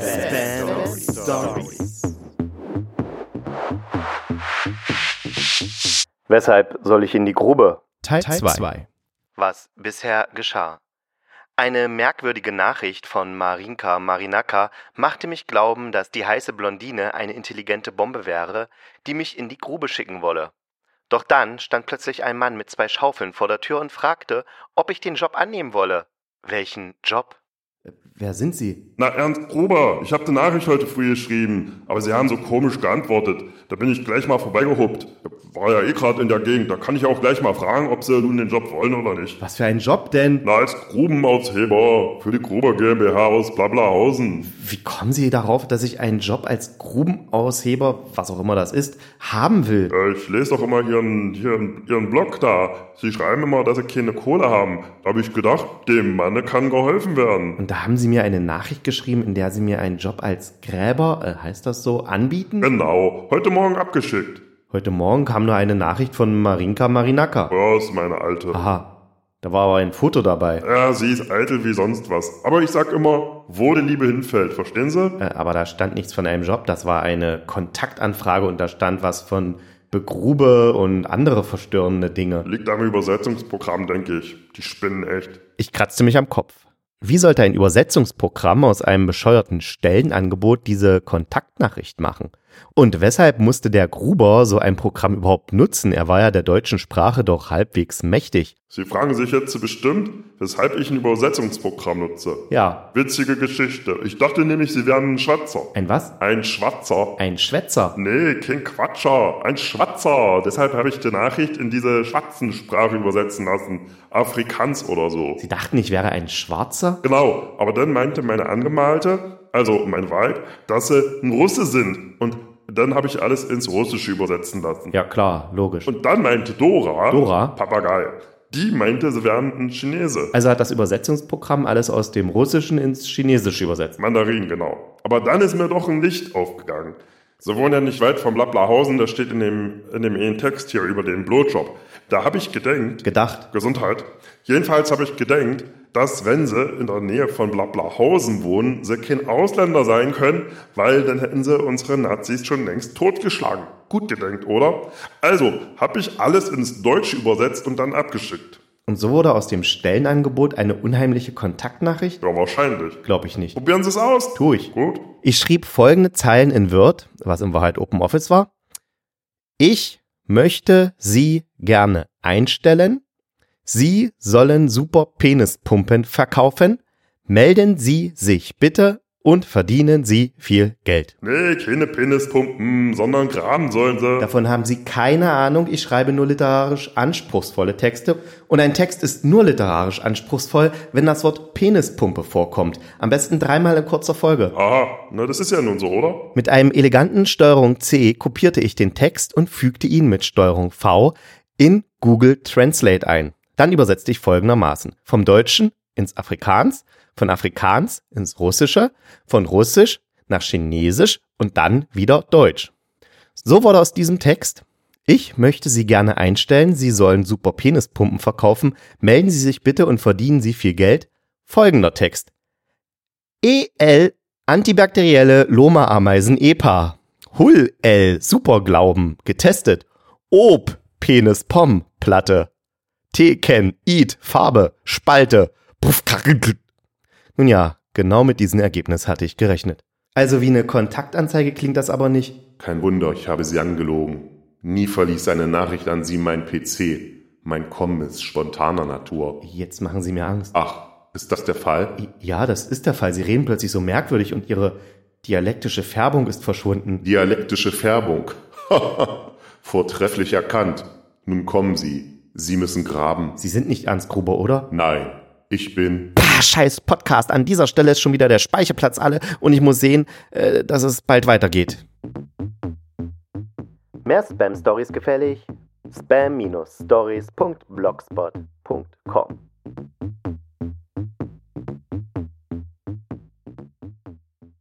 Spam Stories. Weshalb soll ich in die Grube? Teil Teil 2. Was bisher geschah. Eine merkwürdige Nachricht von Marinka Marinaka machte mich glauben, dass die heiße Blondine eine intelligente Bombe wäre, die mich in die Grube schicken wolle. Doch dann stand plötzlich ein Mann mit zwei Schaufeln vor der Tür und fragte, ob ich den Job annehmen wolle. Welchen Job? Wer sind Sie? Na, Ernst Gruber, ich habe die Nachricht heute früh geschrieben, aber Sie haben so komisch geantwortet. Da bin ich gleich mal vorbeigehuppt. War ja eh gerade in der Gegend, da kann ich auch gleich mal fragen, ob Sie nun den Job wollen oder nicht. Was für ein Job denn? Na, als Grubenaushebber für die Gruber GmbH aus Blablahausen. Wie kommen Sie darauf, dass ich einen Job als Grubenausheber, was auch immer das ist, haben will? Äh, Ich lese doch immer Ihren, Ihren, Ihren Blog da. Sie schreiben immer, dass Sie keine Kohle haben. Da habe ich gedacht, dem Manne kann geholfen werden. Und da haben Sie mir eine Nachricht geschrieben, in der Sie mir einen Job als Gräber, äh, heißt das so, anbieten? Genau, heute Morgen abgeschickt. Heute Morgen kam nur eine Nachricht von Marinka Marinaka. Ist meine Alte. Aha, da war aber ein Foto dabei. Ja, sie ist eitel wie sonst was. Aber ich sag immer, wo die Liebe hinfällt, verstehen Sie? Äh, aber da stand nichts von einem Job, das war eine Kontaktanfrage und da stand was von Begrube und andere verstörende Dinge. Liegt am Übersetzungsprogramm, denke ich. Die spinnen echt. Ich kratzte mich am Kopf. Wie sollte ein Übersetzungsprogramm aus einem bescheuerten Stellenangebot diese Kontaktnachricht machen? Und weshalb musste der Gruber so ein Programm überhaupt nutzen? Er war ja der deutschen Sprache doch halbwegs mächtig. Sie fragen sich jetzt bestimmt, weshalb ich ein Übersetzungsprogramm nutze. Ja, Witzige Geschichte. Ich dachte nämlich, Sie wären ein Schwatzer. ein was? Ein Schwatzer. Ein Schwätzer. Nee, kein Quatscher, ein Schwatzer. Deshalb habe ich die Nachricht in diese Schwatzensprache übersetzen lassen. Afrikaans oder so. Sie dachten, ich wäre ein Schwarzer? Genau, aber dann meinte meine Angemalte, also mein Weib, dass sie ein Russe sind. Und dann habe ich alles ins Russische übersetzen lassen. Ja klar, logisch. Und dann meinte Dora, Dora? Papagei, die meinte, sie wären ein Chinese. Also hat das Übersetzungsprogramm alles aus dem Russischen ins Chinesische übersetzt. Mandarin, genau. Aber dann ist mir doch ein Licht aufgegangen. Sie wohnen ja nicht weit vom Lablahausen, das steht in dem, in dem einen Text hier über den Blowjob. Da habe ich gedenkt, Gedacht. Gesundheit. Jedenfalls habe ich gedenkt, dass wenn sie in der Nähe von Blablahausen wohnen, sie kein Ausländer sein können, weil dann hätten sie unsere Nazis schon längst totgeschlagen. Gut gedenkt, oder? Also habe ich alles ins Deutsche übersetzt und dann abgeschickt. Und so wurde aus dem Stellenangebot eine unheimliche Kontaktnachricht? Ja, wahrscheinlich. Glaube ich nicht. Probieren Sie es aus. Tu ich. Gut. Ich schrieb folgende Zeilen in Word, was in Wahrheit Open Office war. Ich möchte Sie gerne einstellen. Sie sollen super Penispumpen verkaufen. Melden Sie sich bitte und verdienen Sie viel Geld. Nee, keine Penispumpen, sondern graben sollen sie. Davon haben Sie keine Ahnung. Ich schreibe nur literarisch anspruchsvolle Texte. Und ein Text ist nur literarisch anspruchsvoll, wenn das Wort Penispumpe vorkommt. Am besten dreimal in kurzer Folge. Aha, na das ist ja nun so, oder? Mit einem eleganten Steuerung C kopierte ich den Text und fügte ihn mit Steuerung V in Google Translate ein. Dann übersetzte ich folgendermaßen. Vom Deutschen ins Afrikaans, von Afrikaans ins Russische, von Russisch nach Chinesisch und dann wieder Deutsch. So wurde aus diesem Text ich möchte Sie gerne einstellen, Sie sollen super Penispumpen verkaufen, melden Sie sich bitte und verdienen Sie viel Geld. Folgender Text. EL Antibakterielle Loma-Ameisen EPA. Hull-L Superglauben getestet. Ob Penis Pom Platte. T-Ken Eat Farbe Spalte. Puff, kack- Nun ja, genau mit diesem Ergebnis hatte ich gerechnet. Also wie eine Kontaktanzeige klingt das aber nicht. Kein Wunder, ich habe Sie angelogen. Nie verließ eine Nachricht an Sie mein PC. Mein Kommen ist spontaner Natur. Jetzt machen Sie mir Angst. Ach, ist das der Fall? Ja, das ist der Fall. Sie reden plötzlich so merkwürdig und Ihre dialektische Färbung ist verschwunden. Dialektische Färbung. Vortrefflich erkannt. Nun kommen Sie. Sie müssen graben. Sie sind nicht Ernst Gruber, oder? Nein, ich bin. Pah, scheiß Podcast. An dieser Stelle ist schon wieder der Speicherplatz alle und ich muss sehen, äh, dass es bald weitergeht. Mehr Spam-Stories gefällig? spam-stories.blogspot.com